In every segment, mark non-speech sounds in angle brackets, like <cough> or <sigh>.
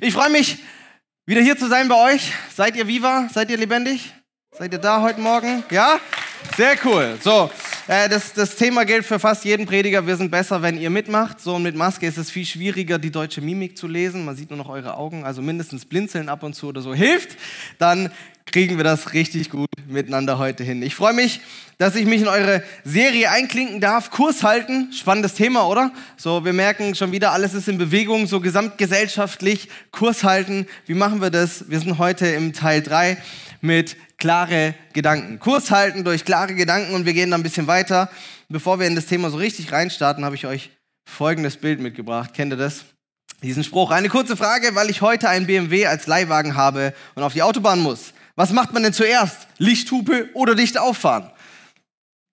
Ich freue mich, wieder hier zu sein bei euch. Seid ihr viva? Seid ihr lebendig? Seid ihr da heute Morgen? Ja? Sehr cool. So, äh, das, das Thema gilt für fast jeden Prediger. Wir sind besser, wenn ihr mitmacht. So, und mit Maske ist es viel schwieriger, die deutsche Mimik zu lesen. Man sieht nur noch eure Augen. Also mindestens blinzeln ab und zu oder so hilft. Dann kriegen wir das richtig gut miteinander heute hin. Ich freue mich, dass ich mich in eure Serie einklinken darf. Kurs halten, spannendes Thema, oder? So, wir merken schon wieder, alles ist in Bewegung, so gesamtgesellschaftlich. Kurs halten, wie machen wir das? Wir sind heute im Teil 3 mit klare Gedanken. Kurs halten durch klare Gedanken und wir gehen dann ein bisschen weiter. Bevor wir in das Thema so richtig reinstarten, habe ich euch folgendes Bild mitgebracht. Kennt ihr das? Diesen Spruch. Eine kurze Frage, weil ich heute einen BMW als Leihwagen habe und auf die Autobahn muss. Was macht man denn zuerst? Lichthupe oder dicht auffahren?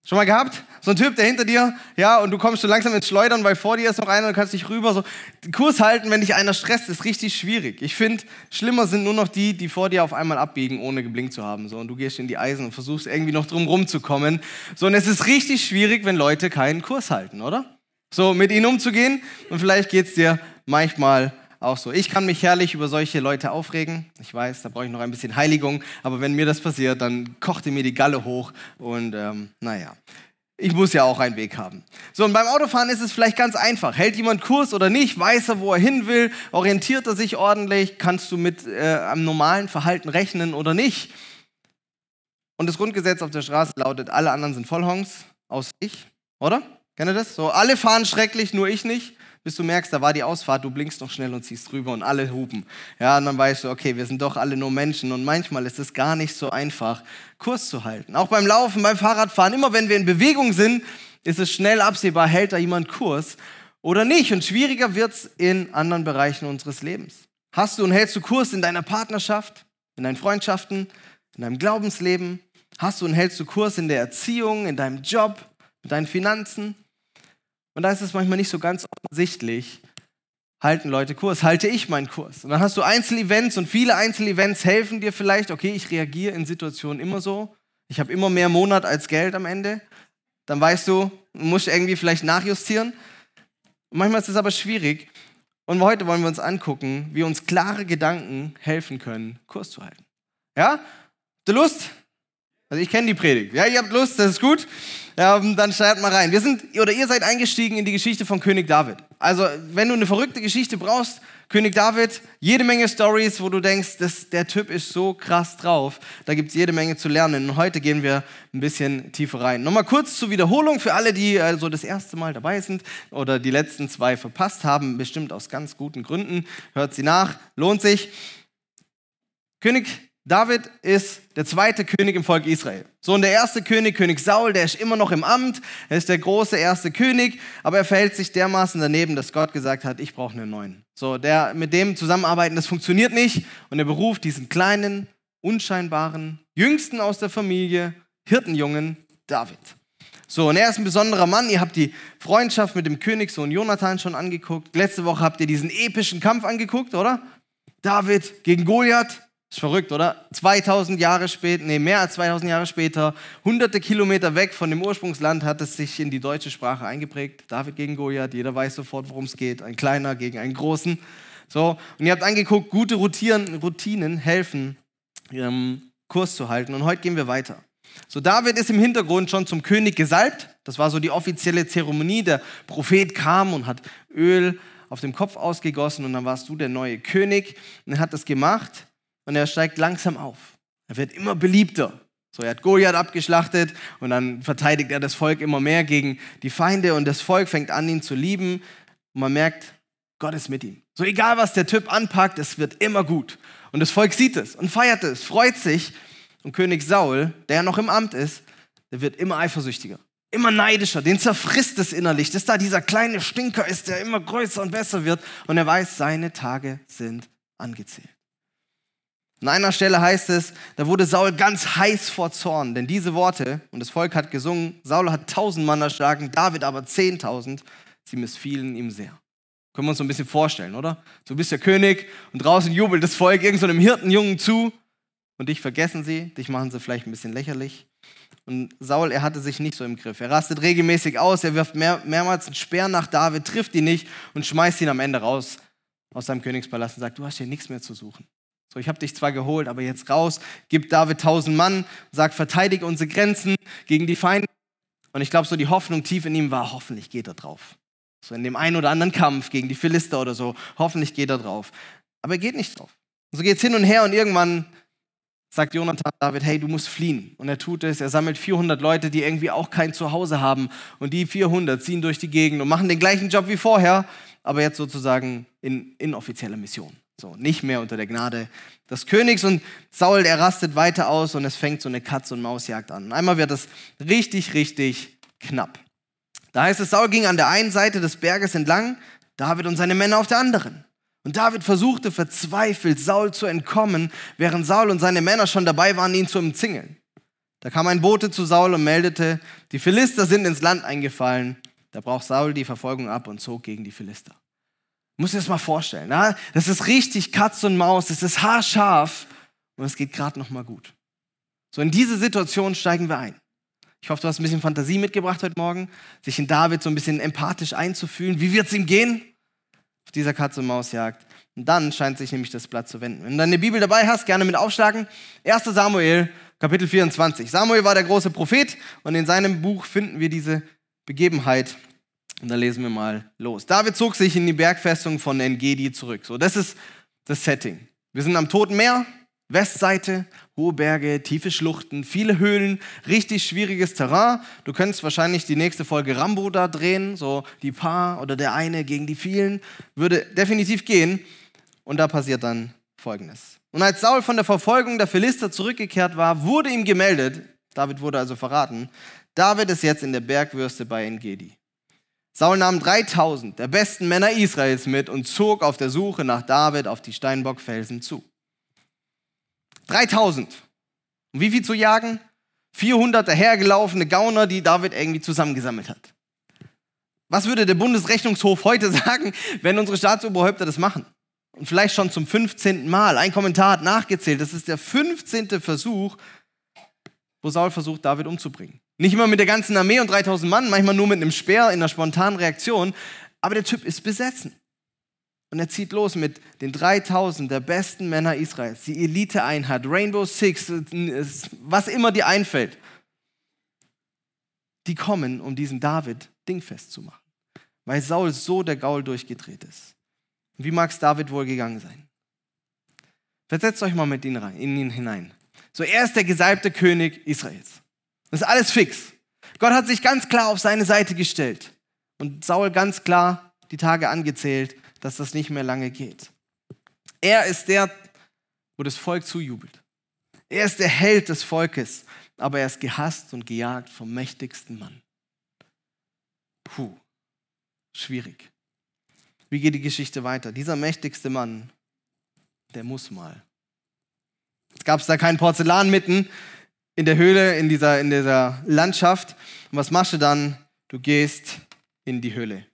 Schon mal gehabt? So ein Typ, der hinter dir, ja, und du kommst so langsam ins Schleudern, weil vor dir ist noch einer und du kannst dich rüber so. Kurs halten, wenn dich einer stresst, ist richtig schwierig. Ich finde, schlimmer sind nur noch die, die vor dir auf einmal abbiegen, ohne geblinkt zu haben. So, und du gehst in die Eisen und versuchst irgendwie noch drum rumzukommen. So, und es ist richtig schwierig, wenn Leute keinen Kurs halten, oder? So, mit ihnen umzugehen. Und vielleicht geht es dir manchmal auch so. Ich kann mich herrlich über solche Leute aufregen. Ich weiß, da brauche ich noch ein bisschen Heiligung. Aber wenn mir das passiert, dann kochte mir die Galle hoch. Und ähm, naja, ich muss ja auch einen Weg haben. So, und beim Autofahren ist es vielleicht ganz einfach. Hält jemand Kurs oder nicht? Weiß er, wo er hin will? Orientiert er sich ordentlich? Kannst du mit äh, einem normalen Verhalten rechnen oder nicht? Und das Grundgesetz auf der Straße lautet, alle anderen sind Vollhongs, außer ich, oder? Kennt ihr das? So, alle fahren schrecklich, nur ich nicht bis du merkst, da war die Ausfahrt, du blinkst noch schnell und ziehst drüber und alle hupen. Ja, und dann weißt du, okay, wir sind doch alle nur Menschen und manchmal ist es gar nicht so einfach, Kurs zu halten. Auch beim Laufen, beim Fahrradfahren, immer wenn wir in Bewegung sind, ist es schnell absehbar, hält da jemand Kurs oder nicht. Und schwieriger wird es in anderen Bereichen unseres Lebens. Hast du und hältst du Kurs in deiner Partnerschaft, in deinen Freundschaften, in deinem Glaubensleben? Hast du und hältst du Kurs in der Erziehung, in deinem Job, in deinen Finanzen? Und da ist es manchmal nicht so ganz offensichtlich, halten Leute Kurs, halte ich meinen Kurs. Und dann hast du Einzelevents und viele Einzelevents helfen dir vielleicht, okay, ich reagiere in Situationen immer so, ich habe immer mehr Monat als Geld am Ende. Dann weißt du, du musst irgendwie vielleicht nachjustieren. Manchmal ist es aber schwierig. Und heute wollen wir uns angucken, wie uns klare Gedanken helfen können, Kurs zu halten. Ja? Ihr Lust? Also ich kenne die Predigt. Ja, ihr habt Lust, das ist gut. Ja, dann startet mal rein. Wir sind, oder ihr seid eingestiegen in die Geschichte von König David. Also, wenn du eine verrückte Geschichte brauchst, König David, jede Menge Stories, wo du denkst, das, der Typ ist so krass drauf. Da gibt es jede Menge zu lernen. Und heute gehen wir ein bisschen tiefer rein. Nochmal kurz zur Wiederholung für alle, die also das erste Mal dabei sind oder die letzten zwei verpasst haben, bestimmt aus ganz guten Gründen. Hört sie nach, lohnt sich. König David ist der zweite König im Volk Israel. So, und der erste König, König Saul, der ist immer noch im Amt. Er ist der große erste König, aber er verhält sich dermaßen daneben, dass Gott gesagt hat, ich brauche einen neuen. So, der mit dem zusammenarbeiten, das funktioniert nicht. Und er beruft diesen kleinen, unscheinbaren, jüngsten aus der Familie, Hirtenjungen David. So, und er ist ein besonderer Mann. Ihr habt die Freundschaft mit dem Königssohn Jonathan schon angeguckt. Letzte Woche habt ihr diesen epischen Kampf angeguckt, oder? David gegen Goliath. Ist verrückt, oder? 2000 Jahre später, nee, mehr als 2000 Jahre später, hunderte Kilometer weg von dem Ursprungsland hat es sich in die deutsche Sprache eingeprägt. David gegen Goliath, jeder weiß sofort, worum es geht. Ein kleiner gegen einen großen. So, und ihr habt angeguckt, gute Routinen, Routinen helfen, ihren Kurs zu halten. Und heute gehen wir weiter. So, David ist im Hintergrund schon zum König gesalbt. Das war so die offizielle Zeremonie. Der Prophet kam und hat Öl auf dem Kopf ausgegossen und dann warst du der neue König. Und er hat das gemacht und er steigt langsam auf. Er wird immer beliebter. So, er hat Goliath abgeschlachtet und dann verteidigt er das Volk immer mehr gegen die Feinde und das Volk fängt an, ihn zu lieben und man merkt, Gott ist mit ihm. So egal, was der Typ anpackt, es wird immer gut. Und das Volk sieht es und feiert es, freut sich. Und König Saul, der noch im Amt ist, der wird immer eifersüchtiger, immer neidischer, den zerfrisst es innerlich, dass da dieser kleine Stinker ist, der immer größer und besser wird. Und er weiß, seine Tage sind angezählt. An einer Stelle heißt es, da wurde Saul ganz heiß vor Zorn, denn diese Worte, und das Volk hat gesungen, Saul hat tausend Mann erschlagen, David aber zehntausend, sie missfielen ihm sehr. Können wir uns so ein bisschen vorstellen, oder? Du bist der König und draußen jubelt das Volk irgendeinem so Hirtenjungen zu und dich vergessen sie, dich machen sie vielleicht ein bisschen lächerlich. Und Saul, er hatte sich nicht so im Griff. Er rastet regelmäßig aus, er wirft mehr, mehrmals einen Speer nach David, trifft ihn nicht und schmeißt ihn am Ende raus aus seinem Königspalast und sagt, du hast hier nichts mehr zu suchen. So, ich habe dich zwar geholt, aber jetzt raus, gib David tausend Mann, sagt, verteidige unsere Grenzen gegen die Feinde. Und ich glaube, so die Hoffnung tief in ihm war, hoffentlich geht er drauf. So in dem einen oder anderen Kampf gegen die Philister oder so, hoffentlich geht er drauf. Aber er geht nicht drauf. Und so geht es hin und her und irgendwann sagt Jonathan David, hey, du musst fliehen. Und er tut es, er sammelt 400 Leute, die irgendwie auch kein Zuhause haben. Und die 400 ziehen durch die Gegend und machen den gleichen Job wie vorher, aber jetzt sozusagen in inoffizieller Mission. So, nicht mehr unter der Gnade des Königs. Und Saul, er rastet weiter aus und es fängt so eine Katz- und Mausjagd an. Und einmal wird es richtig, richtig knapp. Da heißt es, Saul ging an der einen Seite des Berges entlang, David und seine Männer auf der anderen. Und David versuchte verzweifelt, Saul zu entkommen, während Saul und seine Männer schon dabei waren, ihn zu umzingeln. Da kam ein Bote zu Saul und meldete, die Philister sind ins Land eingefallen. Da brach Saul die Verfolgung ab und zog gegen die Philister. Muss dir das mal vorstellen. Na? Das ist richtig Katz und Maus, das ist haarscharf und es geht gerade noch mal gut. So in diese Situation steigen wir ein. Ich hoffe, du hast ein bisschen Fantasie mitgebracht heute Morgen, sich in David so ein bisschen empathisch einzufühlen. Wie wird es ihm gehen? auf dieser Katze-Maus-Jagd. Und dann scheint sich nämlich das Blatt zu wenden. Wenn du deine Bibel dabei hast, gerne mit aufschlagen. 1. Samuel, Kapitel 24. Samuel war der große Prophet und in seinem Buch finden wir diese Begebenheit. Und da lesen wir mal los. David zog sich in die Bergfestung von Engedi zurück. So, das ist das Setting. Wir sind am Toten Meer, Westseite, hohe Berge, tiefe Schluchten, viele Höhlen, richtig schwieriges Terrain. Du könntest wahrscheinlich die nächste Folge Rambo da drehen, so die paar oder der eine gegen die vielen. Würde definitiv gehen. Und da passiert dann Folgendes. Und als Saul von der Verfolgung der Philister zurückgekehrt war, wurde ihm gemeldet, David wurde also verraten, David ist jetzt in der Bergwürste bei Engedi. Saul nahm 3000 der besten Männer Israels mit und zog auf der Suche nach David auf die Steinbockfelsen zu. 3000. Und wie viel zu jagen? 400 dahergelaufene Gauner, die David irgendwie zusammengesammelt hat. Was würde der Bundesrechnungshof heute <laughs> sagen, wenn unsere Staatsoberhäupter das machen? Und vielleicht schon zum 15. Mal. Ein Kommentar hat nachgezählt. Das ist der 15. Versuch, wo Saul versucht, David umzubringen. Nicht immer mit der ganzen Armee und 3000 Mann, manchmal nur mit einem Speer in einer spontanen Reaktion. Aber der Typ ist besessen. Und er zieht los mit den 3000 der besten Männer Israels, die Elite-Einheit, Rainbow Six, was immer dir einfällt. Die kommen, um diesen David dingfest zu machen, weil Saul so der Gaul durchgedreht ist. Wie mag es David wohl gegangen sein? Versetzt euch mal mit ihm rein, in ihn hinein. So, er ist der gesalbte König Israels. Das ist alles fix. Gott hat sich ganz klar auf seine Seite gestellt und Saul ganz klar die Tage angezählt dass das nicht mehr lange geht. Er ist der, wo das Volk zujubelt. Er ist der Held des Volkes, aber er ist gehasst und gejagt vom mächtigsten Mann. Puh, schwierig. Wie geht die Geschichte weiter? Dieser mächtigste Mann, der muss mal. Es gab da kein Porzellan mitten in der Höhle, in dieser, in dieser Landschaft. Und was machst du dann? Du gehst in die Höhle.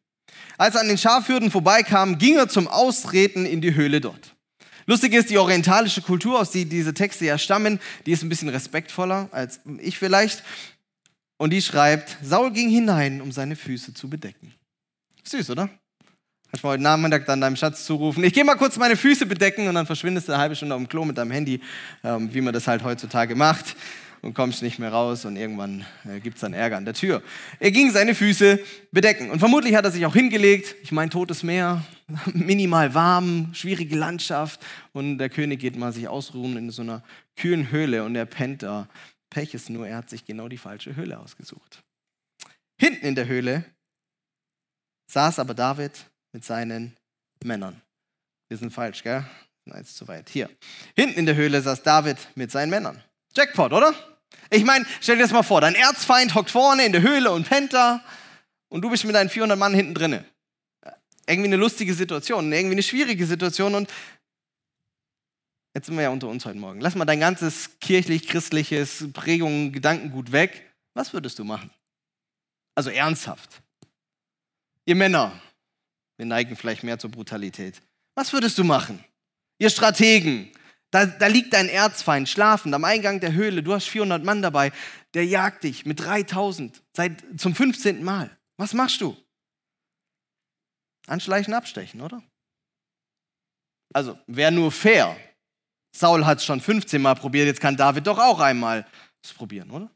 Als er an den Schafhürden vorbeikam, ging er zum Ausreden in die Höhle dort. Lustig ist, die orientalische Kultur, aus der diese Texte ja stammen, die ist ein bisschen respektvoller als ich vielleicht. Und die schreibt, Saul ging hinein, um seine Füße zu bedecken. Süß, oder? Kannst du mal heute Nachmittag dann deinem Schatz zurufen, ich gehe mal kurz meine Füße bedecken und dann verschwindest du eine halbe Stunde auf dem Klo mit deinem Handy, ähm, wie man das halt heutzutage macht und kommst nicht mehr raus und irgendwann äh, gibt es dann Ärger an der Tür. Er ging seine Füße bedecken und vermutlich hat er sich auch hingelegt. Ich meine, totes Meer, <laughs> minimal warm, schwierige Landschaft und der König geht mal sich ausruhen in so einer kühlen Höhle und er pennt da. Pech ist nur, er hat sich genau die falsche Höhle ausgesucht. Hinten in der Höhle saß aber David mit seinen Männern. Wir sind falsch, gell? Nein, ist zu weit. Hier. Hinten in der Höhle saß David mit seinen Männern. Jackpot, oder? Ich meine, stell dir das mal vor, dein Erzfeind hockt vorne in der Höhle und pennt da und du bist mit deinen 400 Mann hinten drinne. Irgendwie eine lustige Situation, irgendwie eine schwierige Situation und jetzt sind wir ja unter uns heute Morgen. Lass mal dein ganzes kirchlich-christliches Prägung, Gedankengut weg. Was würdest du machen? Also ernsthaft. Ihr Männer, wir neigen vielleicht mehr zur Brutalität. Was würdest du machen? Ihr Strategen, da, da liegt dein Erzfeind schlafend am Eingang der Höhle. Du hast 400 Mann dabei. Der jagt dich mit 3000 seit zum 15. Mal. Was machst du? Anschleichen, abstechen, oder? Also wäre nur fair. Saul hat es schon 15 Mal probiert, jetzt kann David doch auch einmal es probieren, oder?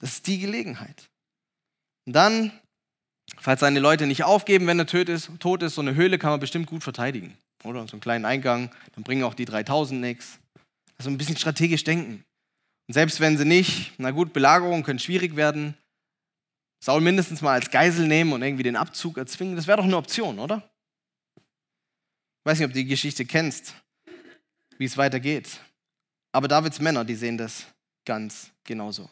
Das ist die Gelegenheit. Und dann, falls seine Leute nicht aufgeben, wenn er tot ist, tot ist, so eine Höhle kann man bestimmt gut verteidigen, oder? So einen kleinen Eingang, dann bringen auch die 3000 nichts. Also ein bisschen strategisch denken. Und selbst wenn sie nicht, na gut, Belagerung könnte schwierig werden, Saul mindestens mal als Geisel nehmen und irgendwie den Abzug erzwingen, das wäre doch eine Option, oder? Ich weiß nicht, ob du die Geschichte kennst, wie es weitergeht. Aber Davids Männer, die sehen das ganz genauso.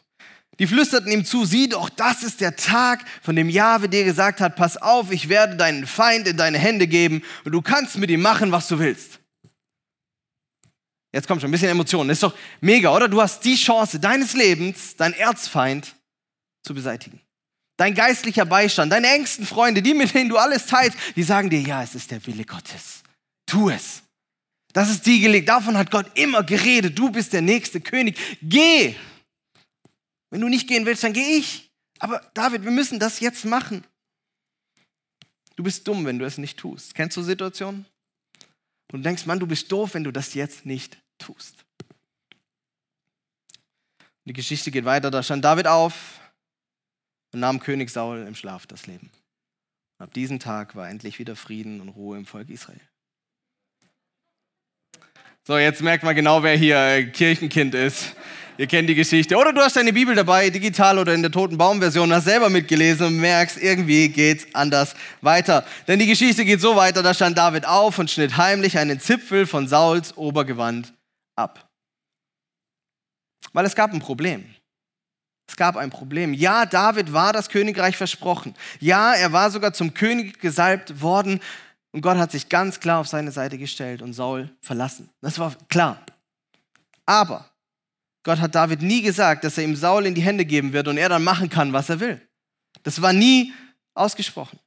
Die flüsterten ihm zu, sieh doch, das ist der Tag, von dem Jahwe dir gesagt hat, pass auf, ich werde deinen Feind in deine Hände geben und du kannst mit ihm machen, was du willst. Jetzt kommt schon ein bisschen Emotionen. Ist doch mega, oder? Du hast die Chance deines Lebens, deinen Erzfeind zu beseitigen. Dein geistlicher Beistand, deine engsten Freunde, die, mit denen du alles teilst, die sagen dir, ja, es ist der Wille Gottes. Tu es. Das ist die Gelegenheit. Davon hat Gott immer geredet. Du bist der nächste König. Geh. Wenn du nicht gehen willst, dann gehe ich. Aber David, wir müssen das jetzt machen. Du bist dumm, wenn du es nicht tust. Kennst du Situationen? Und du denkst, Mann, du bist doof, wenn du das jetzt nicht tust. Die Geschichte geht weiter. Da stand David auf und nahm König Saul im Schlaf das Leben. ab diesem Tag war endlich wieder Frieden und Ruhe im Volk Israel. So, jetzt merkt man genau, wer hier Kirchenkind ist. Ihr kennt die Geschichte. Oder du hast deine Bibel dabei, digital oder in der toten Baumversion, hast selber mitgelesen und merkst, irgendwie geht's anders weiter. Denn die Geschichte geht so weiter, da stand David auf und schnitt heimlich einen Zipfel von Sauls Obergewand ab. Weil es gab ein Problem. Es gab ein Problem. Ja, David war das Königreich versprochen. Ja, er war sogar zum König gesalbt worden und Gott hat sich ganz klar auf seine Seite gestellt und Saul verlassen. Das war klar. Aber Gott hat David nie gesagt, dass er ihm Saul in die Hände geben wird und er dann machen kann, was er will. Das war nie ausgesprochen.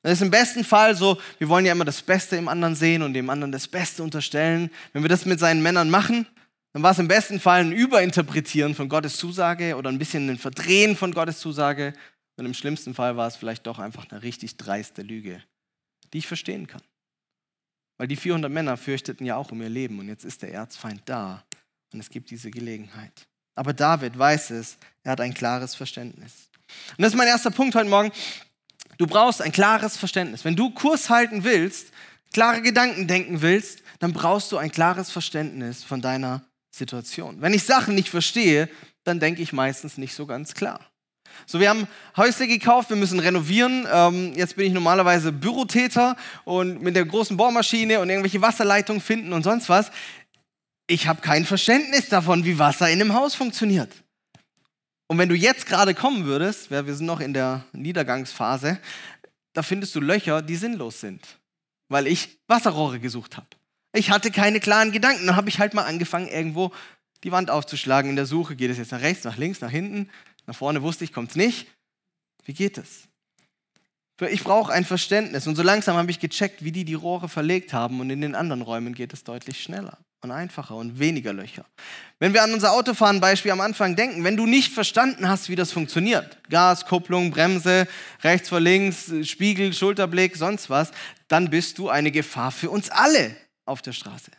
Das ist im besten Fall so, wir wollen ja immer das Beste im anderen sehen und dem anderen das Beste unterstellen. Wenn wir das mit seinen Männern machen, dann war es im besten Fall ein Überinterpretieren von Gottes Zusage oder ein bisschen ein Verdrehen von Gottes Zusage. Und im schlimmsten Fall war es vielleicht doch einfach eine richtig dreiste Lüge die ich verstehen kann. Weil die 400 Männer fürchteten ja auch um ihr Leben und jetzt ist der Erzfeind da und es gibt diese Gelegenheit. Aber David weiß es, er hat ein klares Verständnis. Und das ist mein erster Punkt heute Morgen. Du brauchst ein klares Verständnis. Wenn du Kurs halten willst, klare Gedanken denken willst, dann brauchst du ein klares Verständnis von deiner Situation. Wenn ich Sachen nicht verstehe, dann denke ich meistens nicht so ganz klar. So, wir haben Häusle gekauft, wir müssen renovieren. Ähm, jetzt bin ich normalerweise Bürotäter und mit der großen Bohrmaschine und irgendwelche Wasserleitungen finden und sonst was. Ich habe kein Verständnis davon, wie Wasser in einem Haus funktioniert. Und wenn du jetzt gerade kommen würdest, wir sind noch in der Niedergangsphase, da findest du Löcher, die sinnlos sind, weil ich Wasserrohre gesucht habe. Ich hatte keine klaren Gedanken. Dann habe ich halt mal angefangen, irgendwo die Wand aufzuschlagen in der Suche. Geht es jetzt nach rechts, nach links, nach hinten? Nach vorne wusste ich, kommt es nicht. Wie geht es? Ich brauche ein Verständnis. Und so langsam habe ich gecheckt, wie die die Rohre verlegt haben. Und in den anderen Räumen geht es deutlich schneller und einfacher und weniger Löcher. Wenn wir an unser Autofahren-Beispiel am Anfang denken, wenn du nicht verstanden hast, wie das funktioniert, Gas, Kupplung, Bremse, rechts vor links, Spiegel, Schulterblick, sonst was, dann bist du eine Gefahr für uns alle auf der Straße.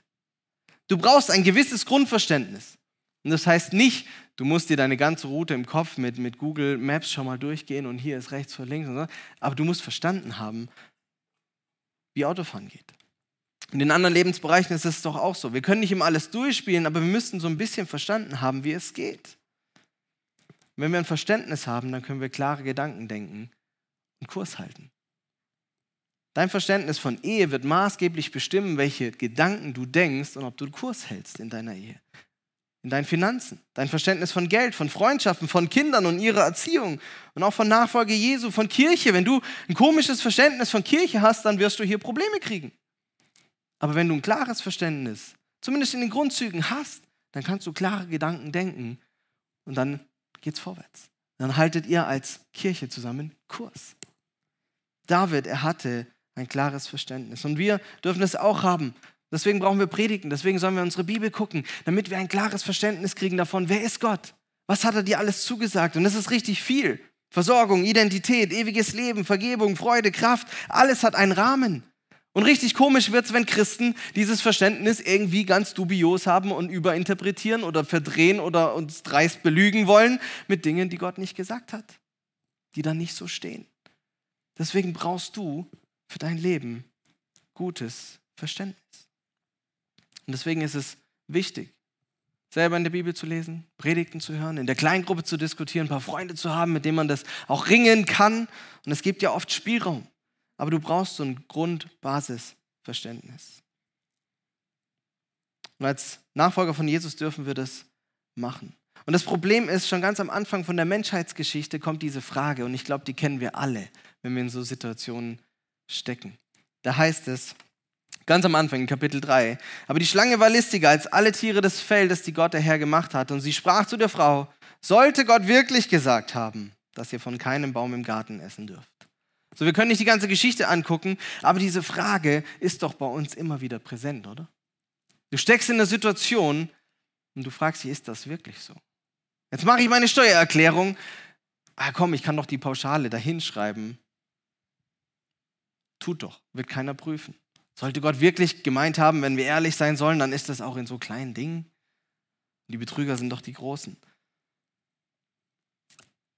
Du brauchst ein gewisses Grundverständnis. Und das heißt nicht, Du musst dir deine ganze Route im Kopf mit, mit Google Maps schon mal durchgehen und hier ist rechts vor links. Und so. Aber du musst verstanden haben, wie Autofahren geht. In den anderen Lebensbereichen ist es doch auch so. Wir können nicht immer alles durchspielen, aber wir müssten so ein bisschen verstanden haben, wie es geht. wenn wir ein Verständnis haben, dann können wir klare Gedanken denken und Kurs halten. Dein Verständnis von Ehe wird maßgeblich bestimmen, welche Gedanken du denkst und ob du Kurs hältst in deiner Ehe in deinen Finanzen, dein Verständnis von Geld, von Freundschaften, von Kindern und ihrer Erziehung und auch von Nachfolge Jesu, von Kirche. Wenn du ein komisches Verständnis von Kirche hast, dann wirst du hier Probleme kriegen. Aber wenn du ein klares Verständnis, zumindest in den Grundzügen hast, dann kannst du klare Gedanken denken und dann geht's vorwärts. Dann haltet ihr als Kirche zusammen Kurs. David, er hatte ein klares Verständnis und wir dürfen es auch haben. Deswegen brauchen wir Predigen, deswegen sollen wir unsere Bibel gucken, damit wir ein klares Verständnis kriegen davon, wer ist Gott? Was hat er dir alles zugesagt? Und das ist richtig viel. Versorgung, Identität, ewiges Leben, Vergebung, Freude, Kraft, alles hat einen Rahmen. Und richtig komisch wird es, wenn Christen dieses Verständnis irgendwie ganz dubios haben und überinterpretieren oder verdrehen oder uns dreist belügen wollen mit Dingen, die Gott nicht gesagt hat, die dann nicht so stehen. Deswegen brauchst du für dein Leben gutes Verständnis. Und deswegen ist es wichtig, selber in der Bibel zu lesen, Predigten zu hören, in der Kleingruppe zu diskutieren, ein paar Freunde zu haben, mit denen man das auch ringen kann. Und es gibt ja oft Spielraum. Aber du brauchst so ein Grundbasisverständnis. Und als Nachfolger von Jesus dürfen wir das machen. Und das Problem ist, schon ganz am Anfang von der Menschheitsgeschichte kommt diese Frage, und ich glaube, die kennen wir alle, wenn wir in so Situationen stecken. Da heißt es, ganz am Anfang in Kapitel 3, aber die Schlange war listiger als alle Tiere des Feldes, die Gott der Herr gemacht hat. Und sie sprach zu der Frau, sollte Gott wirklich gesagt haben, dass ihr von keinem Baum im Garten essen dürft? So, wir können nicht die ganze Geschichte angucken, aber diese Frage ist doch bei uns immer wieder präsent, oder? Du steckst in einer Situation und du fragst dich, ist das wirklich so? Jetzt mache ich meine Steuererklärung. Ah komm, ich kann doch die Pauschale da hinschreiben. Tut doch, wird keiner prüfen. Sollte Gott wirklich gemeint haben, wenn wir ehrlich sein sollen, dann ist das auch in so kleinen Dingen. Die Betrüger sind doch die Großen.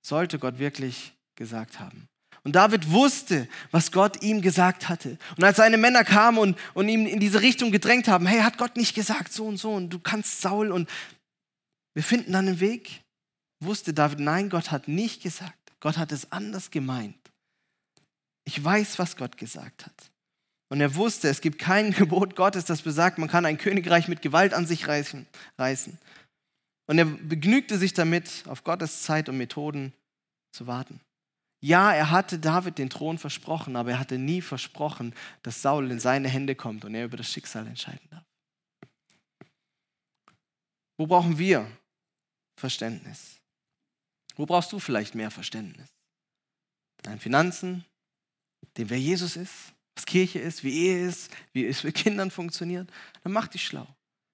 Sollte Gott wirklich gesagt haben. Und David wusste, was Gott ihm gesagt hatte. Und als seine Männer kamen und, und ihm in diese Richtung gedrängt haben, hey, hat Gott nicht gesagt, so und so, und du kannst Saul und wir finden dann einen Weg, wusste David, nein, Gott hat nicht gesagt. Gott hat es anders gemeint. Ich weiß, was Gott gesagt hat. Und er wusste, es gibt kein <laughs> Gebot Gottes, das besagt, man kann ein Königreich mit Gewalt an sich reißen. Und er begnügte sich damit, auf Gottes Zeit und Methoden zu warten. Ja, er hatte David den Thron versprochen, aber er hatte nie versprochen, dass Saul in seine Hände kommt und er über das Schicksal entscheiden darf. Wo brauchen wir Verständnis? Wo brauchst du vielleicht mehr Verständnis? Deinen Finanzen, dem wer Jesus ist, was Kirche ist, wie Ehe ist, wie es mit Kindern funktioniert? Dann mach dich schlau.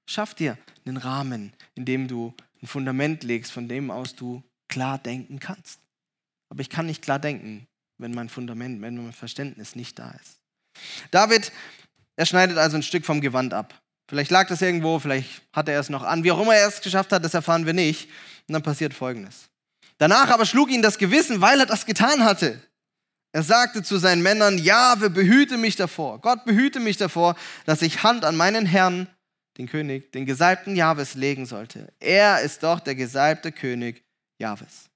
Schaff dir einen Rahmen, in dem du ein Fundament legst, von dem aus du klar denken kannst. Aber ich kann nicht klar denken, wenn mein Fundament, wenn mein Verständnis nicht da ist. David, er schneidet also ein Stück vom Gewand ab. Vielleicht lag das irgendwo, vielleicht hat er es noch an. Wie auch immer er es geschafft hat, das erfahren wir nicht. Und dann passiert Folgendes. Danach aber schlug ihn das Gewissen, weil er das getan hatte. Er sagte zu seinen Männern, Jahwe, behüte mich davor. Gott behüte mich davor, dass ich Hand an meinen Herrn, den König, den gesalbten Jahwes legen sollte. Er ist doch der gesalbte König Jahwes.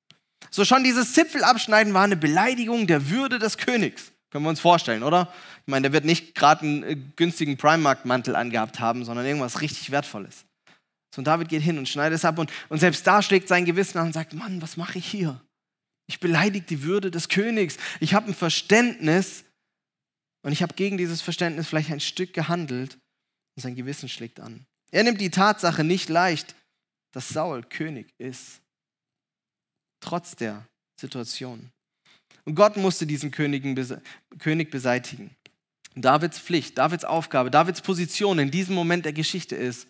So schon dieses Zipfelabschneiden war eine Beleidigung der Würde des Königs. Können wir uns vorstellen, oder? Ich meine, der wird nicht gerade einen äh, günstigen Primark-Mantel angehabt haben, sondern irgendwas richtig Wertvolles. So, und David geht hin und schneidet es ab und, und selbst da schlägt sein Gewissen an und sagt, Mann, was mache ich hier? Ich beleidige die Würde des Königs. Ich habe ein Verständnis und ich habe gegen dieses Verständnis vielleicht ein Stück gehandelt und sein Gewissen schlägt an. Er nimmt die Tatsache nicht leicht, dass Saul König ist trotz der Situation. Und Gott musste diesen König beseitigen. Davids Pflicht, Davids Aufgabe, Davids Position in diesem Moment der Geschichte ist,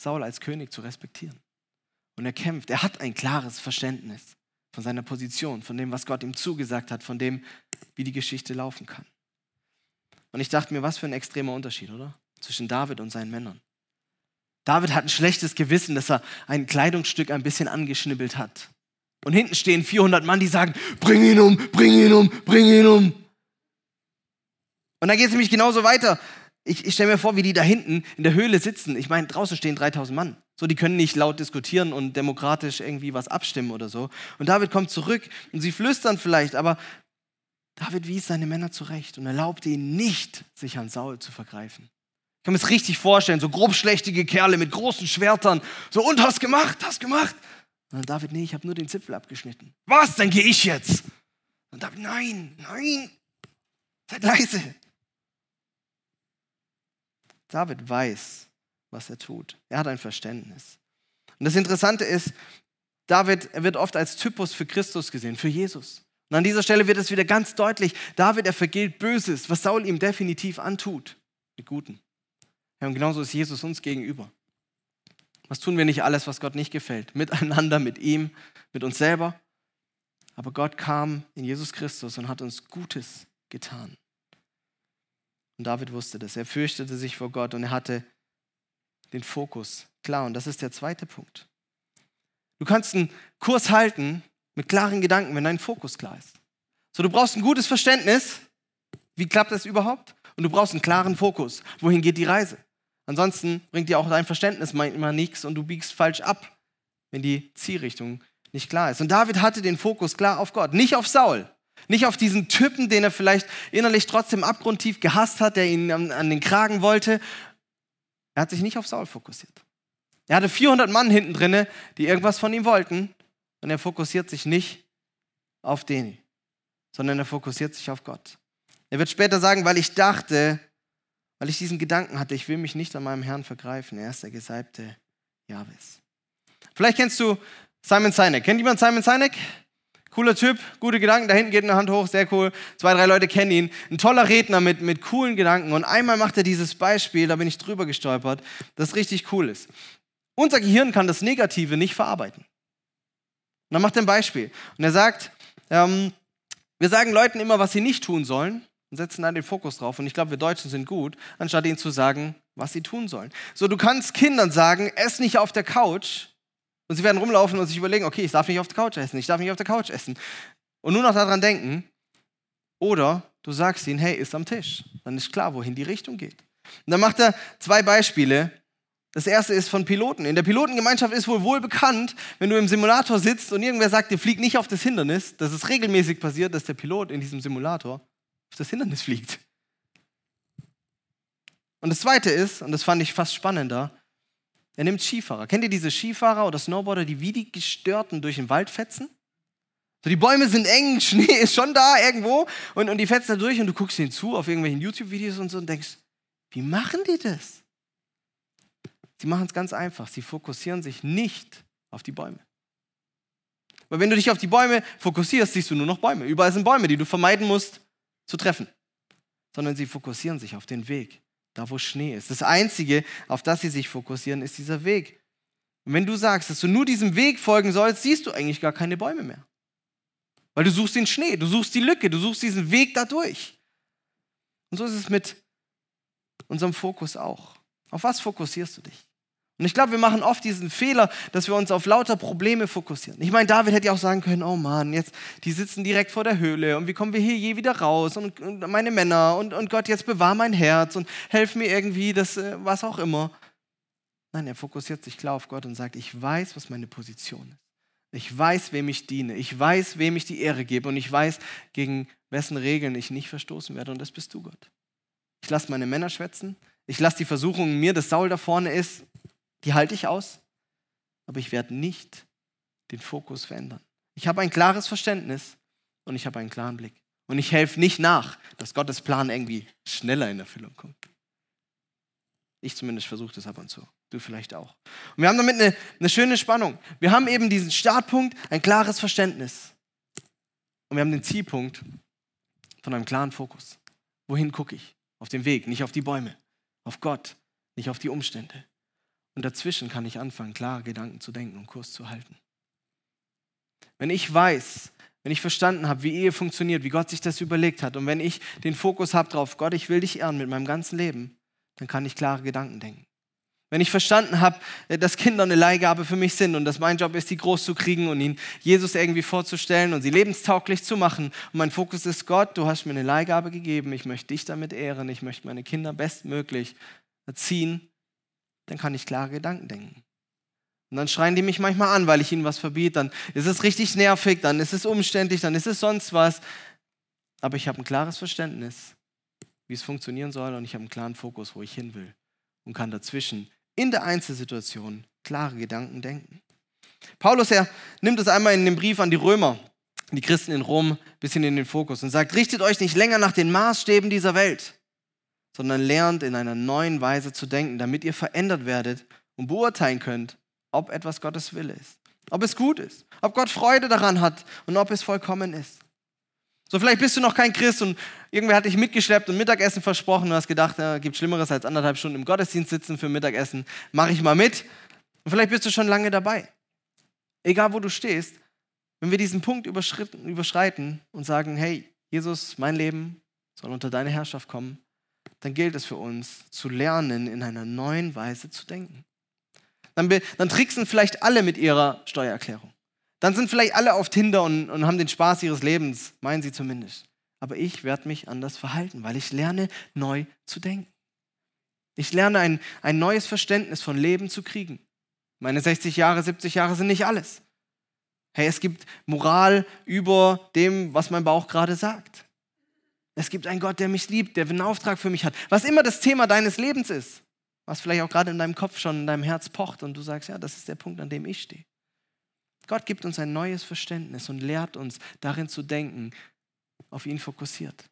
Saul als König zu respektieren. Und er kämpft, er hat ein klares Verständnis von seiner Position, von dem, was Gott ihm zugesagt hat, von dem, wie die Geschichte laufen kann. Und ich dachte mir, was für ein extremer Unterschied, oder? Zwischen David und seinen Männern. David hat ein schlechtes Gewissen, dass er ein Kleidungsstück ein bisschen angeschnibbelt hat. Und hinten stehen 400 Mann, die sagen, bring ihn um, bring ihn um, bring ihn um. Und dann geht es nämlich genauso weiter. Ich, ich stelle mir vor, wie die da hinten in der Höhle sitzen. Ich meine, draußen stehen 3000 Mann. So, die können nicht laut diskutieren und demokratisch irgendwie was abstimmen oder so. Und David kommt zurück und sie flüstern vielleicht, aber David wies seine Männer zurecht und erlaubte ihnen nicht, sich an Saul zu vergreifen. Ich kann mir das richtig vorstellen, so grobschlächtige Kerle mit großen Schwertern. So, und hast gemacht, hast gemacht. Und dann David, nee, ich habe nur den Zipfel abgeschnitten. Was? Dann gehe ich jetzt. Und David, nein, nein, seid leise. David weiß, was er tut. Er hat ein Verständnis. Und das Interessante ist, David, wird oft als Typus für Christus gesehen, für Jesus. Und an dieser Stelle wird es wieder ganz deutlich, David, er vergilt Böses, was Saul ihm definitiv antut, mit Guten. Ja, und genauso ist Jesus uns gegenüber. Was tun wir nicht alles, was Gott nicht gefällt? Miteinander, mit ihm, mit uns selber. Aber Gott kam in Jesus Christus und hat uns Gutes getan. Und David wusste das. Er fürchtete sich vor Gott und er hatte den Fokus klar. Und das ist der zweite Punkt. Du kannst einen Kurs halten mit klaren Gedanken, wenn dein Fokus klar ist. So, du brauchst ein gutes Verständnis. Wie klappt das überhaupt? Und du brauchst einen klaren Fokus. Wohin geht die Reise? Ansonsten bringt dir auch dein Verständnis manchmal nichts und du biegst falsch ab, wenn die Zielrichtung nicht klar ist. Und David hatte den Fokus klar auf Gott, nicht auf Saul. Nicht auf diesen Typen, den er vielleicht innerlich trotzdem abgrundtief gehasst hat, der ihn an, an den Kragen wollte. Er hat sich nicht auf Saul fokussiert. Er hatte 400 Mann hinten drinne, die irgendwas von ihm wollten. Und er fokussiert sich nicht auf den, sondern er fokussiert sich auf Gott. Er wird später sagen, weil ich dachte, weil ich diesen Gedanken hatte, ich will mich nicht an meinem Herrn vergreifen. Er ist der Gesalbte Jahwes. Vielleicht kennst du Simon Sinek. Kennt jemand Simon Sinek? Cooler Typ, gute Gedanken. Da hinten geht eine Hand hoch, sehr cool. Zwei, drei Leute kennen ihn. Ein toller Redner mit, mit coolen Gedanken. Und einmal macht er dieses Beispiel, da bin ich drüber gestolpert, das richtig cool ist. Unser Gehirn kann das Negative nicht verarbeiten. Und dann macht er ein Beispiel. Und er sagt, ähm, wir sagen Leuten immer, was sie nicht tun sollen und setzen dann den Fokus drauf. Und ich glaube, wir Deutschen sind gut, anstatt ihnen zu sagen, was sie tun sollen. So, du kannst Kindern sagen, ess nicht auf der Couch. Und sie werden rumlaufen und sich überlegen, okay, ich darf nicht auf der Couch essen, ich darf nicht auf der Couch essen. Und nur noch daran denken. Oder du sagst ihnen, hey, ist am Tisch. Dann ist klar, wohin die Richtung geht. Und dann macht er zwei Beispiele. Das erste ist von Piloten. In der Pilotengemeinschaft ist wohl wohl bekannt, wenn du im Simulator sitzt und irgendwer sagt, dir fliegt nicht auf das Hindernis, dass es regelmäßig passiert, dass der Pilot in diesem Simulator auf das Hindernis fliegt. Und das zweite ist, und das fand ich fast spannender, er nimmt Skifahrer. Kennt ihr diese Skifahrer oder Snowboarder, die wie die Gestörten durch den Wald fetzen? So, die Bäume sind eng, <laughs> Schnee ist schon da irgendwo und, und die fetzen da durch und du guckst ihnen zu auf irgendwelchen YouTube-Videos und so und denkst, wie machen die das? Sie machen es ganz einfach. Sie fokussieren sich nicht auf die Bäume. Weil wenn du dich auf die Bäume fokussierst, siehst du nur noch Bäume. Überall sind Bäume, die du vermeiden musst, zu treffen, sondern sie fokussieren sich auf den Weg, da wo Schnee ist. Das Einzige, auf das sie sich fokussieren, ist dieser Weg. Und wenn du sagst, dass du nur diesem Weg folgen sollst, siehst du eigentlich gar keine Bäume mehr. Weil du suchst den Schnee, du suchst die Lücke, du suchst diesen Weg da durch. Und so ist es mit unserem Fokus auch. Auf was fokussierst du dich? Und ich glaube, wir machen oft diesen Fehler, dass wir uns auf lauter Probleme fokussieren. Ich meine, David hätte ja auch sagen können, oh Mann, jetzt, die sitzen direkt vor der Höhle und wie kommen wir hier je wieder raus? Und, und meine Männer und, und Gott, jetzt bewahr mein Herz und helf mir irgendwie, das, äh, was auch immer. Nein, er fokussiert sich klar auf Gott und sagt, ich weiß, was meine Position ist. Ich weiß, wem ich diene. Ich weiß, wem ich die Ehre gebe. Und ich weiß, gegen wessen Regeln ich nicht verstoßen werde. Und das bist du, Gott. Ich lasse meine Männer schwätzen. Ich lasse die Versuchung mir, dass Saul da vorne ist, die halte ich aus, aber ich werde nicht den Fokus verändern. Ich habe ein klares Verständnis und ich habe einen klaren Blick. Und ich helfe nicht nach, dass Gottes Plan irgendwie schneller in Erfüllung kommt. Ich zumindest versuche das ab und zu. Du vielleicht auch. Und wir haben damit eine, eine schöne Spannung. Wir haben eben diesen Startpunkt, ein klares Verständnis. Und wir haben den Zielpunkt von einem klaren Fokus. Wohin gucke ich? Auf den Weg, nicht auf die Bäume. Auf Gott, nicht auf die Umstände. Und dazwischen kann ich anfangen, klare Gedanken zu denken und Kurs zu halten. Wenn ich weiß, wenn ich verstanden habe, wie Ehe funktioniert, wie Gott sich das überlegt hat und wenn ich den Fokus habe drauf, Gott, ich will dich ehren mit meinem ganzen Leben, dann kann ich klare Gedanken denken. Wenn ich verstanden habe, äh, dass Kinder eine Leihgabe für mich sind und dass mein Job ist, die groß zu kriegen und ihnen Jesus irgendwie vorzustellen und sie lebenstauglich zu machen und mein Fokus ist Gott, du hast mir eine Leihgabe gegeben, ich möchte dich damit ehren, ich möchte meine Kinder bestmöglich erziehen dann kann ich klare Gedanken denken. Und dann schreien die mich manchmal an, weil ich ihnen was verbiete. Dann ist es richtig nervig, dann ist es umständlich, dann ist es sonst was. Aber ich habe ein klares Verständnis, wie es funktionieren soll und ich habe einen klaren Fokus, wo ich hin will. Und kann dazwischen in der Einzelsituation klare Gedanken denken. Paulus, er nimmt es einmal in dem Brief an die Römer, die Christen in Rom, ein bisschen in den Fokus und sagt, richtet euch nicht länger nach den Maßstäben dieser Welt, sondern lernt in einer neuen Weise zu denken, damit ihr verändert werdet und beurteilen könnt, ob etwas Gottes Wille ist, ob es gut ist, ob Gott Freude daran hat und ob es vollkommen ist. So, vielleicht bist du noch kein Christ und irgendwer hat dich mitgeschleppt und Mittagessen versprochen und hast gedacht, es gibt Schlimmeres als anderthalb Stunden im Gottesdienst sitzen für Mittagessen. Mache ich mal mit. Und vielleicht bist du schon lange dabei. Egal wo du stehst, wenn wir diesen Punkt überschreiten und sagen, hey, Jesus, mein Leben soll unter deine Herrschaft kommen, dann gilt es für uns zu lernen, in einer neuen Weise zu denken. Dann, dann tricksen vielleicht alle mit ihrer Steuererklärung. Dann sind vielleicht alle auf Tinder und, und haben den Spaß ihres Lebens, meinen sie zumindest. Aber ich werde mich anders verhalten, weil ich lerne, neu zu denken. Ich lerne ein, ein neues Verständnis von Leben zu kriegen. Meine 60 Jahre, 70 Jahre sind nicht alles. Hey, es gibt Moral über dem, was mein Bauch gerade sagt. Es gibt einen Gott, der mich liebt, der einen Auftrag für mich hat. Was immer das Thema deines Lebens ist, was vielleicht auch gerade in deinem Kopf schon, in deinem Herz pocht und du sagst, ja, das ist der Punkt, an dem ich stehe. Gott gibt uns ein neues Verständnis und lehrt uns darin zu denken, auf ihn fokussiert,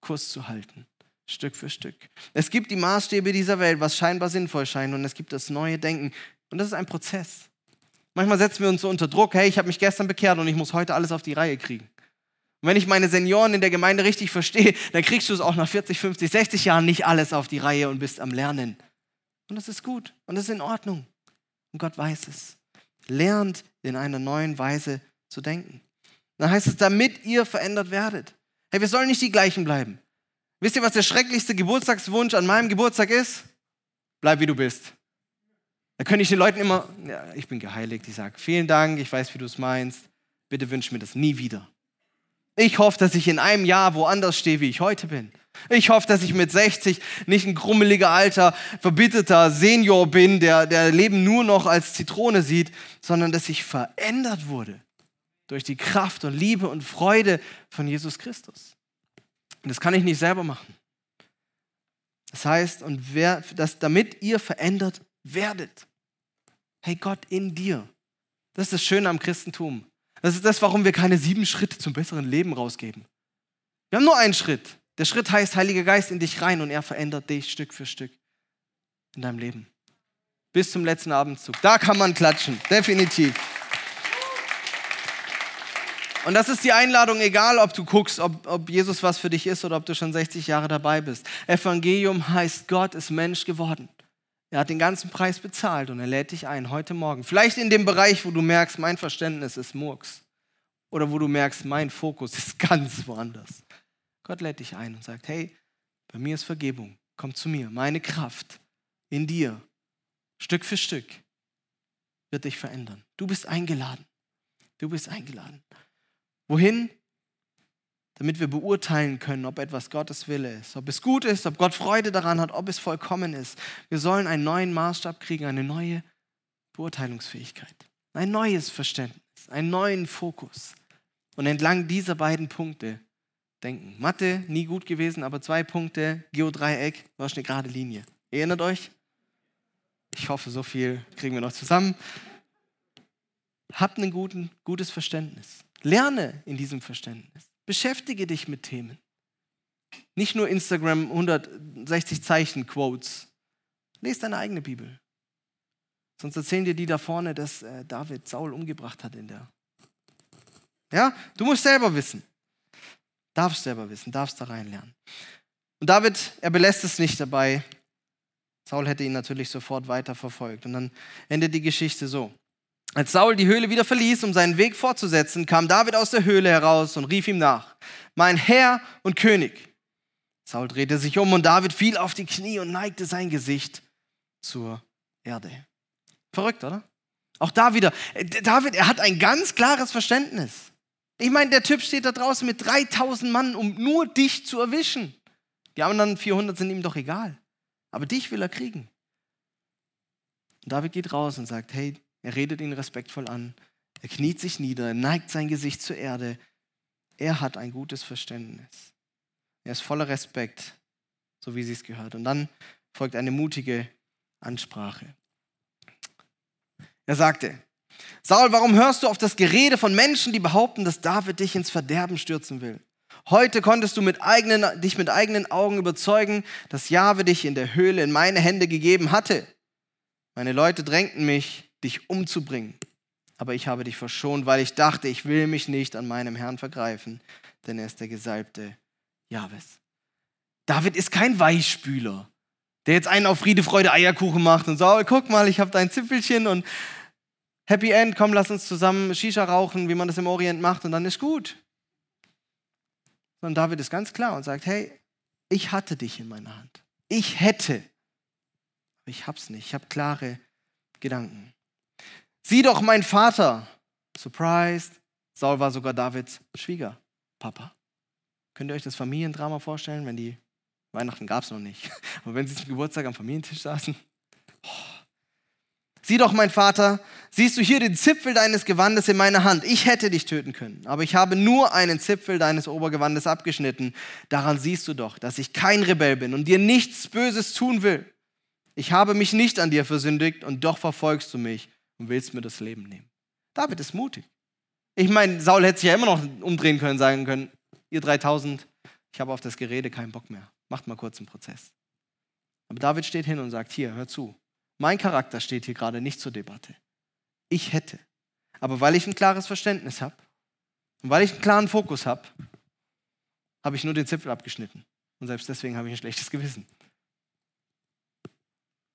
Kurs zu halten, Stück für Stück. Es gibt die Maßstäbe dieser Welt, was scheinbar sinnvoll scheint, und es gibt das neue Denken. Und das ist ein Prozess. Manchmal setzen wir uns so unter Druck, hey, ich habe mich gestern bekehrt und ich muss heute alles auf die Reihe kriegen. Und wenn ich meine Senioren in der Gemeinde richtig verstehe, dann kriegst du es auch nach 40, 50, 60 Jahren nicht alles auf die Reihe und bist am Lernen. Und das ist gut und das ist in Ordnung. Und Gott weiß es. Lernt in einer neuen Weise zu denken. Dann heißt es, damit ihr verändert werdet. Hey, wir sollen nicht die gleichen bleiben. Wisst ihr, was der schrecklichste Geburtstagswunsch an meinem Geburtstag ist? Bleib wie du bist. Da könnte ich den Leuten immer, ja, ich bin geheiligt, ich sage, vielen Dank, ich weiß, wie du es meinst, bitte wünsch mir das nie wieder. Ich hoffe, dass ich in einem Jahr woanders stehe, wie ich heute bin. Ich hoffe, dass ich mit 60 nicht ein grummeliger, alter, verbitterter Senior bin, der, der Leben nur noch als Zitrone sieht, sondern dass ich verändert wurde durch die Kraft und Liebe und Freude von Jesus Christus. Und das kann ich nicht selber machen. Das heißt, und wer, dass, damit ihr verändert werdet. Hey, Gott in dir. Das ist das Schöne am Christentum. Das ist das, warum wir keine sieben Schritte zum besseren Leben rausgeben. Wir haben nur einen Schritt. Der Schritt heißt Heiliger Geist in dich rein und er verändert dich Stück für Stück in deinem Leben. Bis zum letzten Abendzug. Da kann man klatschen, definitiv. Und das ist die Einladung, egal ob du guckst, ob, ob Jesus was für dich ist oder ob du schon 60 Jahre dabei bist. Evangelium heißt, Gott ist Mensch geworden. Er hat den ganzen Preis bezahlt und er lädt dich ein heute Morgen. Vielleicht in dem Bereich, wo du merkst, mein Verständnis ist Murks. Oder wo du merkst, mein Fokus ist ganz woanders. Gott lädt dich ein und sagt, hey, bei mir ist Vergebung. Komm zu mir. Meine Kraft in dir, Stück für Stück, wird dich verändern. Du bist eingeladen. Du bist eingeladen. Wohin? Damit wir beurteilen können, ob etwas Gottes Wille ist, ob es gut ist, ob Gott Freude daran hat, ob es vollkommen ist. Wir sollen einen neuen Maßstab kriegen, eine neue Beurteilungsfähigkeit, ein neues Verständnis, einen neuen Fokus. Und entlang dieser beiden Punkte denken. Mathe, nie gut gewesen, aber zwei Punkte, Geodreieck, war eine gerade Linie. Erinnert euch? Ich hoffe, so viel kriegen wir noch zusammen. Habt ein gutes Verständnis. Lerne in diesem Verständnis. Beschäftige dich mit Themen. Nicht nur Instagram 160 Zeichen Quotes. Lies deine eigene Bibel. Sonst erzählen dir die da vorne, dass äh, David Saul umgebracht hat in der. Ja, du musst selber wissen. Darfst selber wissen, darfst da reinlernen. Und David, er belässt es nicht dabei. Saul hätte ihn natürlich sofort weiter verfolgt. Und dann endet die Geschichte so. Als Saul die Höhle wieder verließ, um seinen Weg fortzusetzen, kam David aus der Höhle heraus und rief ihm nach, mein Herr und König. Saul drehte sich um und David fiel auf die Knie und neigte sein Gesicht zur Erde. Verrückt, oder? Auch da wieder, äh, David, er hat ein ganz klares Verständnis. Ich meine, der Typ steht da draußen mit 3000 Mann, um nur dich zu erwischen. Die anderen 400 sind ihm doch egal. Aber dich will er kriegen. Und David geht raus und sagt, hey, er redet ihn respektvoll an. Er kniet sich nieder, er neigt sein Gesicht zur Erde. Er hat ein gutes Verständnis. Er ist voller Respekt, so wie sie es gehört. Und dann folgt eine mutige Ansprache. Er sagte, Saul, warum hörst du auf das Gerede von Menschen, die behaupten, dass David dich ins Verderben stürzen will? Heute konntest du mit eigenen, dich mit eigenen Augen überzeugen, dass Jahwe dich in der Höhle in meine Hände gegeben hatte. Meine Leute drängten mich, dich umzubringen. Aber ich habe dich verschont, weil ich dachte, ich will mich nicht an meinem Herrn vergreifen, denn er ist der Gesalbte Jahwes. David ist kein Weichspüler, der jetzt einen auf Friede, Freude, Eierkuchen macht und sagt, guck mal, ich habe dein Zipfelchen und Happy End, komm, lass uns zusammen Shisha rauchen, wie man das im Orient macht und dann ist gut. Sondern David ist ganz klar und sagt, hey, Ich hatte dich in meiner Hand. Ich hätte. Aber ich hab's nicht. Ich habe klare Gedanken. Sieh doch, mein Vater. Surprised. Saul war sogar Davids Schwiegerpapa. Könnt ihr euch das Familiendrama vorstellen, wenn die Weihnachten gab es noch nicht, <laughs> aber wenn sie zum Geburtstag am Familientisch saßen? Oh. Sieh doch, mein Vater, siehst du hier den Zipfel deines Gewandes in meiner Hand. Ich hätte dich töten können, aber ich habe nur einen Zipfel deines Obergewandes abgeschnitten. Daran siehst du doch, dass ich kein Rebell bin und dir nichts Böses tun will. Ich habe mich nicht an dir versündigt und doch verfolgst du mich und willst mir das Leben nehmen. David ist mutig. Ich meine, Saul hätte sich ja immer noch umdrehen können, sagen können, ihr 3000, ich habe auf das Gerede keinen Bock mehr. Macht mal kurz einen Prozess. Aber David steht hin und sagt, hier, hör zu, mein Charakter steht hier gerade nicht zur Debatte. Ich hätte. Aber weil ich ein klares Verständnis habe und weil ich einen klaren Fokus habe, habe ich nur den Zipfel abgeschnitten. Und selbst deswegen habe ich ein schlechtes Gewissen.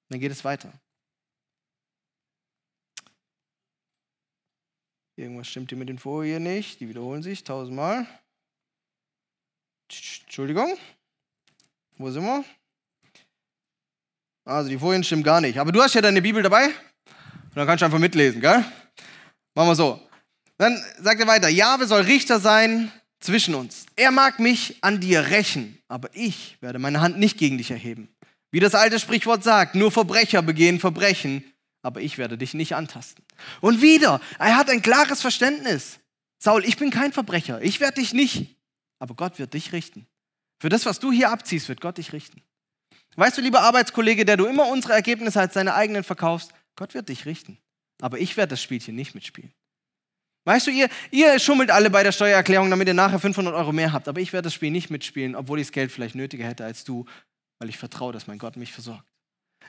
Dann geht es weiter. Irgendwas stimmt hier mit den Folien nicht. Die wiederholen sich tausendmal. Entschuldigung. Wo sind wir? Also die Folien stimmen gar nicht. Aber du hast ja deine Bibel dabei. Und dann kannst du einfach mitlesen, gell? Machen wir so. Dann sagt er weiter, Jahwe soll Richter sein zwischen uns. Er mag mich an dir rächen, aber ich werde meine Hand nicht gegen dich erheben. Wie das alte Sprichwort sagt, nur Verbrecher begehen Verbrechen, aber ich werde dich nicht antasten. Und wieder, er hat ein klares Verständnis. Saul, ich bin kein Verbrecher, ich werde dich nicht, aber Gott wird dich richten. Für das, was du hier abziehst, wird Gott dich richten. Weißt du, lieber Arbeitskollege, der du immer unsere Ergebnisse als deine eigenen verkaufst, Gott wird dich richten. Aber ich werde das Spielchen nicht mitspielen. Weißt du, ihr, ihr schummelt alle bei der Steuererklärung, damit ihr nachher 500 Euro mehr habt. Aber ich werde das Spiel nicht mitspielen, obwohl ich das Geld vielleicht nötiger hätte als du, weil ich vertraue, dass mein Gott mich versorgt.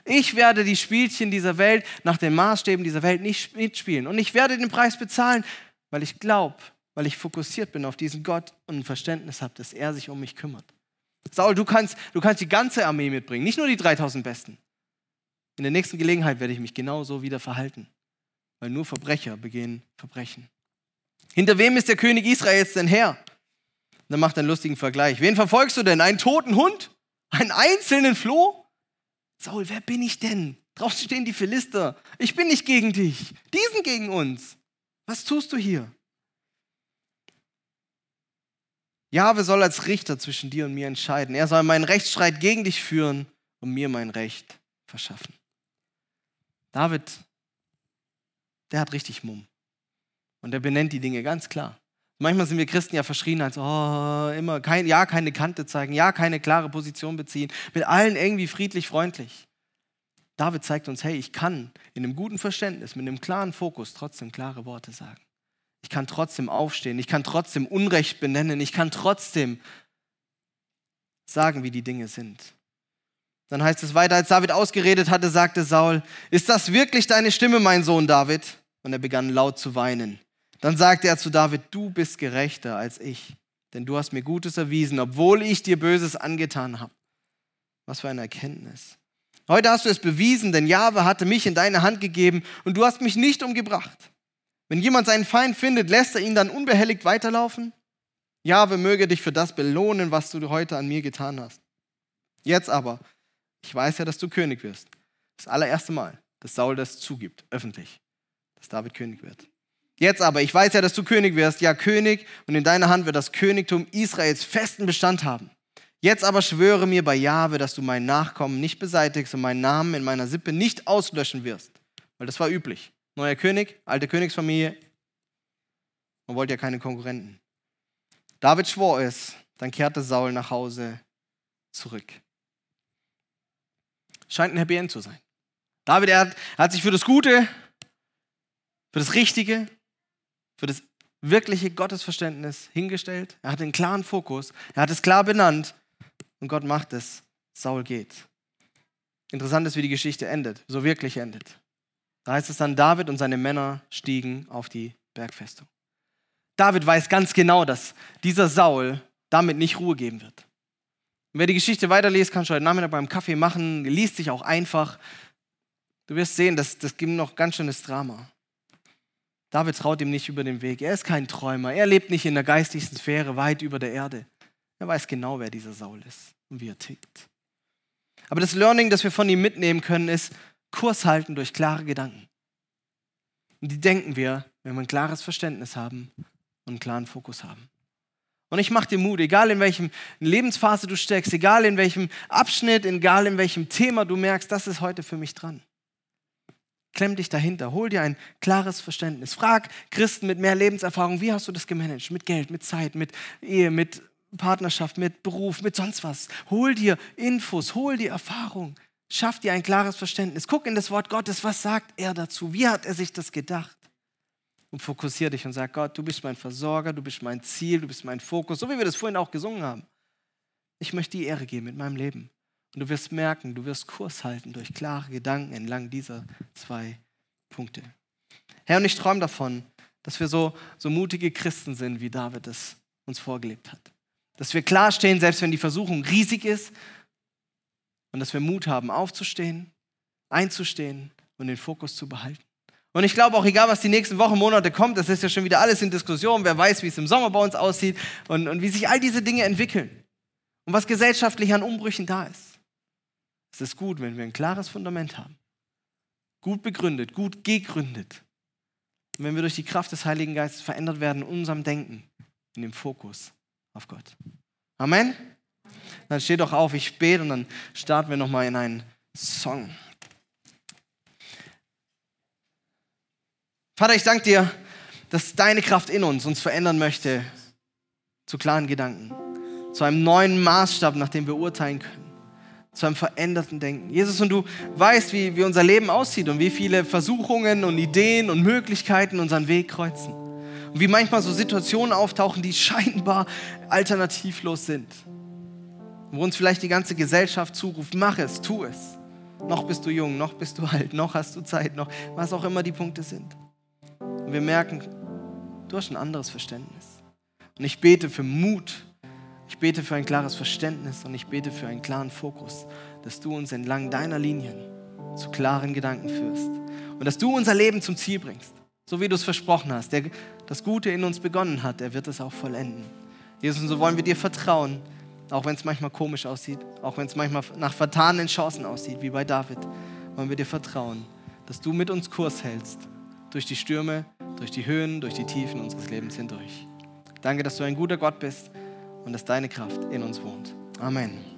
Ich werde die Spielchen dieser Welt nach den Maßstäben dieser Welt nicht mitspielen. Und ich werde den Preis bezahlen, weil ich glaube, weil ich fokussiert bin auf diesen Gott und ein Verständnis habe, dass er sich um mich kümmert. Saul, du kannst, du kannst die ganze Armee mitbringen, nicht nur die 3000 Besten. In der nächsten Gelegenheit werde ich mich genauso wieder verhalten, weil nur Verbrecher begehen Verbrechen. Hinter wem ist der König Israels denn her? Dann macht er einen lustigen Vergleich. Wen verfolgst du denn? Einen toten Hund? Einen einzelnen Floh? Saul, wer bin ich denn? Draußen stehen die Philister. Ich bin nicht gegen dich. Die sind gegen uns. Was tust du hier? Jahwe soll als Richter zwischen dir und mir entscheiden. Er soll meinen Rechtsstreit gegen dich führen und mir mein Recht verschaffen. David, der hat richtig Mumm. Und er benennt die Dinge ganz klar. Manchmal sind wir Christen ja verschrien als, oh, immer, kein, ja, keine Kante zeigen, ja, keine klare Position beziehen, mit allen irgendwie friedlich, freundlich. David zeigt uns, hey, ich kann in einem guten Verständnis, mit einem klaren Fokus trotzdem klare Worte sagen. Ich kann trotzdem aufstehen. Ich kann trotzdem Unrecht benennen. Ich kann trotzdem sagen, wie die Dinge sind. Dann heißt es weiter, als David ausgeredet hatte, sagte Saul, ist das wirklich deine Stimme, mein Sohn David? Und er begann laut zu weinen. Dann sagte er zu David, du bist gerechter als ich, denn du hast mir Gutes erwiesen, obwohl ich dir Böses angetan habe. Was für eine Erkenntnis. Heute hast du es bewiesen, denn Jahwe hatte mich in deine Hand gegeben und du hast mich nicht umgebracht. Wenn jemand seinen Feind findet, lässt er ihn dann unbehelligt weiterlaufen? Jahwe möge dich für das belohnen, was du heute an mir getan hast. Jetzt aber, ich weiß ja, dass du König wirst. Das allererste Mal, dass Saul das zugibt, öffentlich, dass David König wird. Jetzt aber, ich weiß ja, dass du König wirst, ja König, und in deiner Hand wird das Königtum Israels festen Bestand haben. Jetzt aber schwöre mir bei Jahwe, dass du meinen Nachkommen nicht beseitigst und meinen Namen in meiner Sippe nicht auslöschen wirst, weil das war üblich. Neuer König, alte Königsfamilie. Man wollte ja keine Konkurrenten. David schwor es, dann kehrte Saul nach Hause zurück. Scheint ein Happy End zu sein. David, er hat, er hat sich für das Gute, für das Richtige, für das wirkliche Gottesverständnis hingestellt. Er hat einen klaren Fokus. Er hat es klar benannt. Und Gott macht es. Saul geht. Interessant ist, wie die Geschichte endet. So wirklich endet. Da heißt es dann, David und seine Männer stiegen auf die Bergfestung. David weiß ganz genau, dass dieser Saul damit nicht Ruhe geben wird. Und wer die Geschichte weiterliest, kannst du heute Nachmittag beim Kaffee machen, liest sich auch einfach. Du wirst sehen, das, das gibt noch ganz schönes Drama. David traut ihm nicht über den Weg. Er ist kein Träumer. Er lebt nicht in der geistigsten Sphäre weit über der Erde. Er weiß genau, wer dieser Saul ist. und wie er tickt. Aber das Learning, das wir von ihm mitnehmen können, ist Kurs halten durch klare Gedanken. Und die denken wir, wenn wir ein klares Verständnis haben und einen klaren Fokus haben. Und ich mache dir Mut, egal in welchem Lebensphase du steckst, egal in welchem Abschnitt, egal in welchem Thema du merkst, das ist heute für mich dran. Klemm dich dahinter, hol dir ein klares Verständnis. Frag Christen mit mehr Lebenserfahrung, wie hast du das gemanagt? Mit Geld, mit Zeit, mit Ehe, mit Partnerschaft, mit Beruf, mit sonst was. Hol dir Infos, hol dir Erfahrung. Schaff dir ein klares Verständnis. Guck in das Wort Gottes, was sagt er dazu? Wie hat er sich das gedacht? Und fokussiere dich und sag, Gott, du bist mein Versorger, du bist mein Ziel, du bist mein Fokus, so wie wir das vorhin auch gesungen haben. Ich möchte die Ehre geben mit meinem Leben. Und du wirst merken, du wirst Kurs halten durch klare Gedanken entlang dieser zwei Punkte. Herr, und ich träume davon, dass wir so, so mutige Christen sind, wie David es uns vorgelebt hat. Dass wir klar stehen, selbst wenn die Versuchung riesig ist. Und dass wir Mut haben, aufzustehen, einzustehen und den Fokus zu behalten. Und ich glaube auch, egal was die nächsten Wochen, Monate kommt, das ist ja schon wieder alles in Diskussion. Wer weiß, wie es im Sommer bei uns aussieht und, und wie sich all diese Dinge entwickeln. Und was gesellschaftlich an Umbrüchen da ist. Es ist gut, wenn wir ein klares Fundament haben. Gut begründet, gut gegründet. Und wenn wir durch die Kraft des Heiligen Geistes verändert werden in unserem Denken, in dem Fokus auf Gott. Amen? Dann steh doch auf, ich bete und dann starten wir nochmal in einen Song. Vater, ich danke dir, dass deine Kraft in uns uns verändern möchte zu klaren Gedanken, zu einem neuen Maßstab, nach dem wir urteilen können, zu einem veränderten Denken. Jesus, und du weißt, wie, wie unser Leben aussieht und wie viele Versuchungen und Ideen und Möglichkeiten unseren Weg kreuzen. Und wie manchmal so Situationen auftauchen, die scheinbar alternativlos sind. Wo uns vielleicht die ganze Gesellschaft zuruft, mach es, tu es. Noch bist du jung, noch bist du alt, noch hast du Zeit, noch was auch immer die Punkte sind. Und wir merken, du hast ein anderes Verständnis. Und ich bete für Mut, ich bete für ein klares Verständnis und ich bete für einen klaren Fokus, dass du uns entlang deiner Linien zu klaren Gedanken führst und dass du unser Leben zum Ziel bringst. So wie du es versprochen hast. Der das Gute in uns begonnen hat, er wird es auch vollenden. Jesus, und so wollen wir dir vertrauen, auch wenn es manchmal komisch aussieht, auch wenn es manchmal nach vertanen Chancen aussieht, wie bei David, wollen wir dir vertrauen, dass du mit uns Kurs hältst, durch die Stürme, durch die Höhen, durch die Tiefen unseres Lebens hindurch. Danke, dass du ein guter Gott bist und dass deine Kraft in uns wohnt. Amen.